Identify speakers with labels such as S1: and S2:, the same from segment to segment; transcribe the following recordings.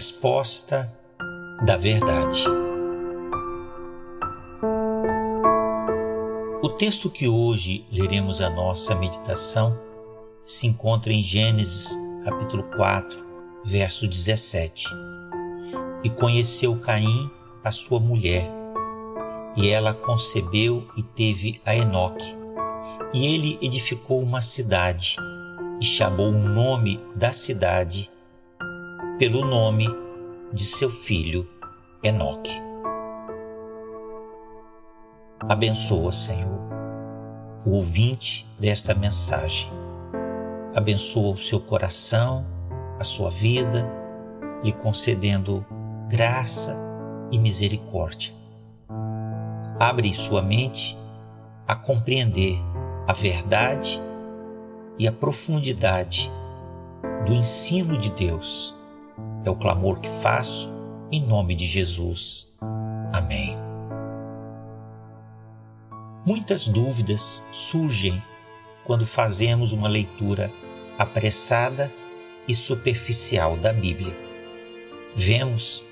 S1: resposta da verdade. O texto que hoje leremos a nossa meditação se encontra em Gênesis capítulo 4, verso 17. E conheceu Caim a sua mulher, e ela concebeu e teve a Enoque. E ele edificou uma cidade e chamou o nome da cidade pelo nome de seu filho Enoque. Abençoa, Senhor, o ouvinte desta mensagem. Abençoa o seu coração, a sua vida, lhe concedendo graça e misericórdia. Abre sua mente a compreender a verdade e a profundidade do ensino de Deus. É o clamor que faço em nome de Jesus. Amém. Muitas dúvidas surgem quando fazemos uma leitura apressada e superficial da Bíblia. Vemos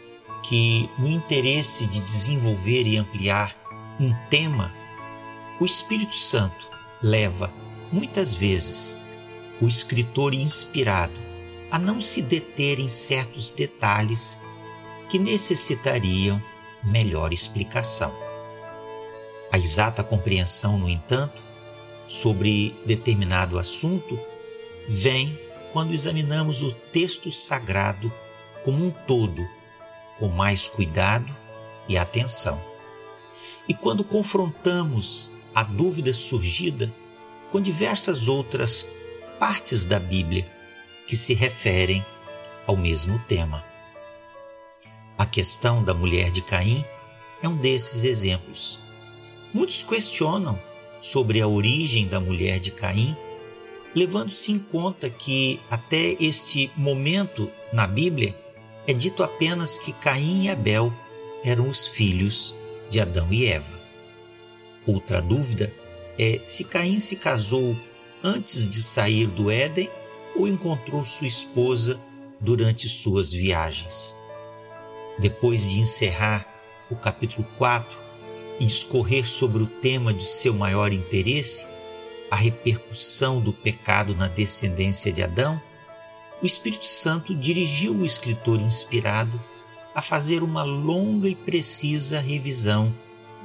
S1: que, no interesse de desenvolver e ampliar um tema, o Espírito Santo leva muitas vezes, o escritor inspirado a não se deter em certos detalhes que necessitariam melhor explicação. A exata compreensão, no entanto, sobre determinado assunto vem quando examinamos o texto sagrado como um todo, com mais cuidado e atenção. E quando confrontamos a dúvida surgida com diversas outras partes da Bíblia que se referem ao mesmo tema. A questão da mulher de Caim é um desses exemplos. Muitos questionam sobre a origem da mulher de Caim, levando-se em conta que até este momento na Bíblia é dito apenas que Caim e Abel eram os filhos de Adão e Eva. Outra dúvida é se Caim se casou antes de sair do Éden ou encontrou sua esposa durante suas viagens. Depois de encerrar o capítulo 4 e discorrer sobre o tema de seu maior interesse, a repercussão do pecado na descendência de Adão, o Espírito Santo dirigiu o escritor inspirado a fazer uma longa e precisa revisão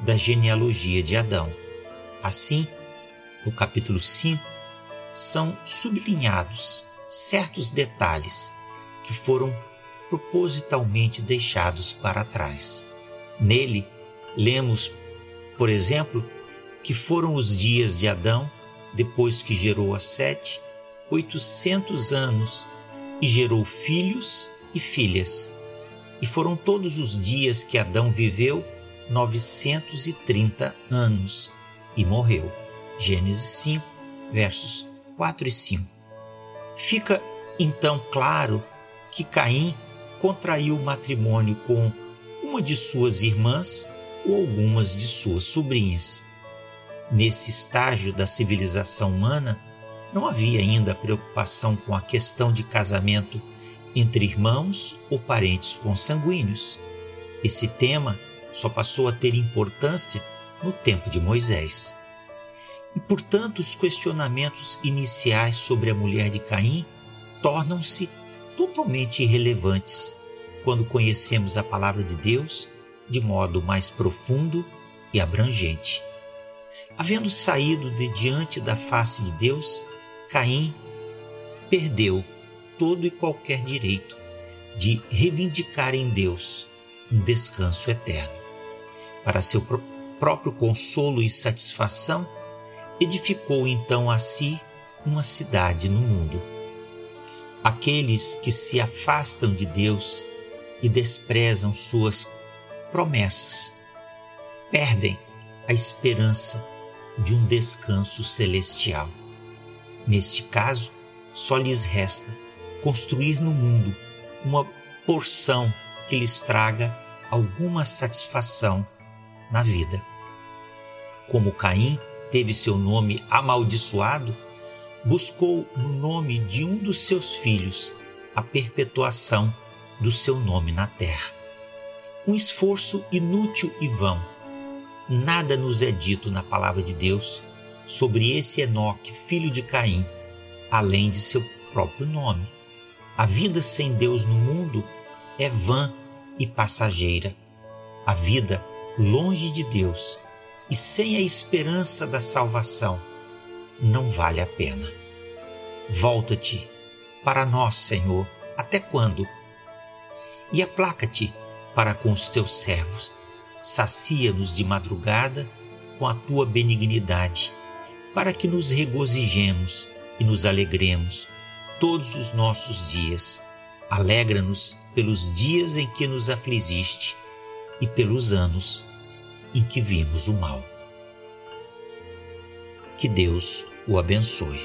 S1: da genealogia de Adão Assim, no capítulo 5, são sublinhados certos detalhes que foram propositalmente deixados para trás. Nele, lemos, por exemplo, que foram os dias de Adão, depois que gerou a Sete, oitocentos anos e gerou filhos e filhas. E foram todos os dias que Adão viveu, novecentos e trinta anos e morreu. Gênesis 5, versos 4 e 5. Fica então claro que Caim contraiu matrimônio com uma de suas irmãs ou algumas de suas sobrinhas. Nesse estágio da civilização humana, não havia ainda preocupação com a questão de casamento entre irmãos ou parentes consanguíneos. Esse tema só passou a ter importância no tempo de Moisés. E, portanto, os questionamentos iniciais sobre a mulher de Caim tornam-se totalmente irrelevantes quando conhecemos a palavra de Deus de modo mais profundo e abrangente. Havendo saído de diante da face de Deus, Caim perdeu todo e qualquer direito de reivindicar em Deus um descanso eterno. Para seu próprio consolo e satisfação, edificou então a si uma cidade no mundo. Aqueles que se afastam de Deus e desprezam suas promessas perdem a esperança de um descanso celestial. Neste caso, só lhes resta construir no mundo uma porção que lhes traga alguma satisfação na vida como Caim teve seu nome amaldiçoado, buscou no nome de um dos seus filhos a perpetuação do seu nome na terra. Um esforço inútil e vão. Nada nos é dito na palavra de Deus sobre esse Enoque, filho de Caim, além de seu próprio nome. A vida sem Deus no mundo é vã e passageira. A vida longe de Deus e sem a esperança da salvação não vale a pena. Volta-te para nós, Senhor, até quando? E aplaca-te para com os teus servos, sacia-nos de madrugada com a tua benignidade, para que nos regozijemos e nos alegremos todos os nossos dias. Alegra-nos pelos dias em que nos afligiste e pelos anos em que vimos o mal. Que Deus o abençoe.